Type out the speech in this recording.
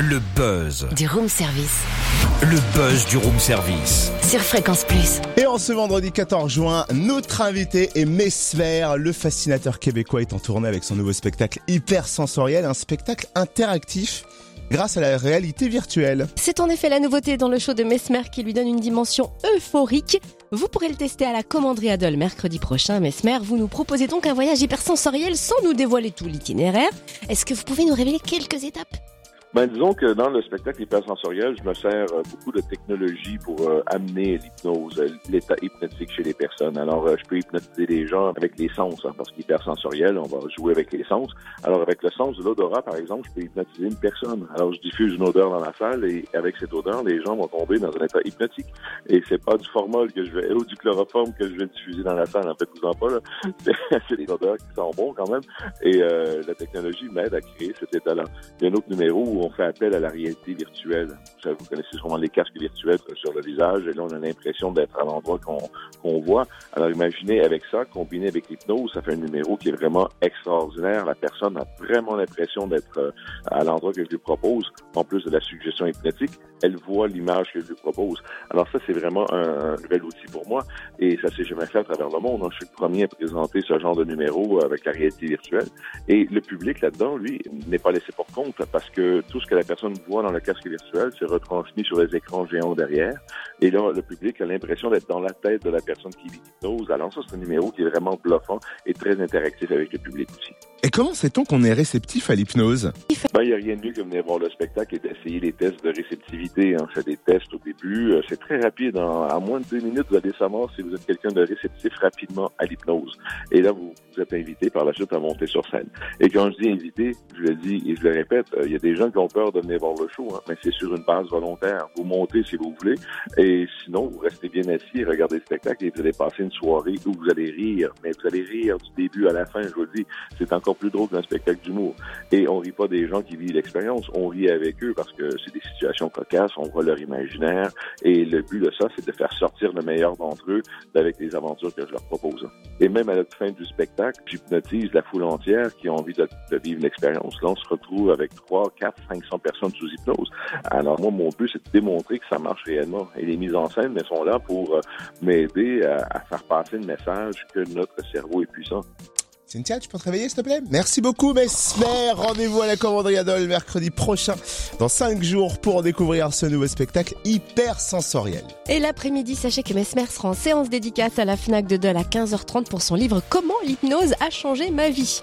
Le buzz. Du room service. Le buzz du room service. Sur Fréquence Plus. Et en ce vendredi 14 juin, notre invité est Mesmer, le fascinateur québécois est en tournée avec son nouveau spectacle hyper sensoriel, un spectacle interactif grâce à la réalité virtuelle. C'est en effet la nouveauté dans le show de Mesmer qui lui donne une dimension euphorique. Vous pourrez le tester à la commanderie Adol mercredi prochain. Mesmer, vous nous proposez donc un voyage hypersensoriel sans nous dévoiler tout l'itinéraire. Est-ce que vous pouvez nous révéler quelques étapes? Ben, disons que dans le spectacle hypersensoriel, je me sers euh, beaucoup de technologie pour euh, amener l'hypnose, euh, l'état hypnotique chez les personnes. Alors, je peux hypnotiser les gens avec les sens, hein, parce qu'hypersensoriel, on va jouer avec les sens. Alors, avec le sens de l'odorat, par exemple, je peux hypnotiser une personne. Alors, je diffuse une odeur dans la salle et avec cette odeur, les gens vont tomber dans un état hypnotique. Et c'est pas du formol que je vais, ou du chloroforme que je vais diffuser dans la salle. En fait, vous en pas, là. c'est des odeurs qui sont bons quand même. Et la technologie m'aide à créer cet état-là. Il y a un autre numéro où on fait appel à la réalité virtuelle. Vous connaissez sûrement les casques virtuels sur le visage, et là, on a l'impression d'être à l'endroit qu'on voit. Alors, imaginez avec ça, combiné avec l'hypnose, ça fait un numéro qui est vraiment extraordinaire. La personne a vraiment l'impression d'être euh, à l'endroit que je lui propose. En plus de la suggestion hypnotique, elle voit l'image que je lui propose. Alors ça, c'est vraiment un, nouvel outil pour moi, et ça s'est jamais fait à travers le monde. Je suis le premier à présenter ce genre de numéro avec la réalité virtuelle. Et le public là-dedans, lui, n'est pas laissé pour compte parce que tout ce que la personne voit dans le casque virtuel, c'est retransmis sur les écrans géants derrière. Et là, le public a l'impression d'être dans la tête de la personne qui l'hypnose. Alors ça, c'est un numéro qui est vraiment bluffant et très interactif avec le public aussi. Et comment sait-on qu'on est réceptif à l'hypnose? Ben, il n'y a rien de mieux que venir voir le spectacle et d'essayer les tests de réceptivité. On fait des tests au début. Euh, c'est très rapide. En, moins de deux minutes, vous allez savoir si vous êtes quelqu'un de réceptif rapidement à l'hypnose. Et là, vous, êtes invité par la suite à monter sur scène. Et quand je dis invité, je le dis et je le répète, euh, il y a des gens qui ont peur de venir voir le show, hein, mais c'est sur une base volontaire. Vous montez si vous voulez. Et sinon, vous restez bien assis regardez le spectacle et vous allez passer une soirée où vous allez rire. Mais vous allez rire du début à la fin, je vous le dis. C'est encore plus drôle qu'un spectacle d'humour. Et on rit pas des gens qui vivent l'expérience, on rit avec eux parce que c'est des situations cocasses, on voit leur imaginaire. Et le but de ça, c'est de faire sortir le meilleur d'entre eux avec les aventures que je leur propose. Et même à la fin du spectacle, j'hypnotise la foule entière qui a envie de, vivre l'expérience. Là, on se retrouve avec 3, 4, 500 personnes sous hypnose. Alors moi, mon but, c'est de démontrer que ça marche réellement. Et les mises en scène mais sont là pour euh, m'aider à, faire passer le message que notre cerveau est puissant. Cynthia, tu peux te réveiller, s'il te plaît Merci beaucoup, Mesmer. Rendez-vous à la commanderie mercredi prochain, dans 5 jours, pour découvrir ce nouveau spectacle hyper sensoriel. Et l'après-midi, sachez que Mesmer sera en séance dédicace à la FNAC de Dole à 15h30 pour son livre Comment l'hypnose a changé ma vie.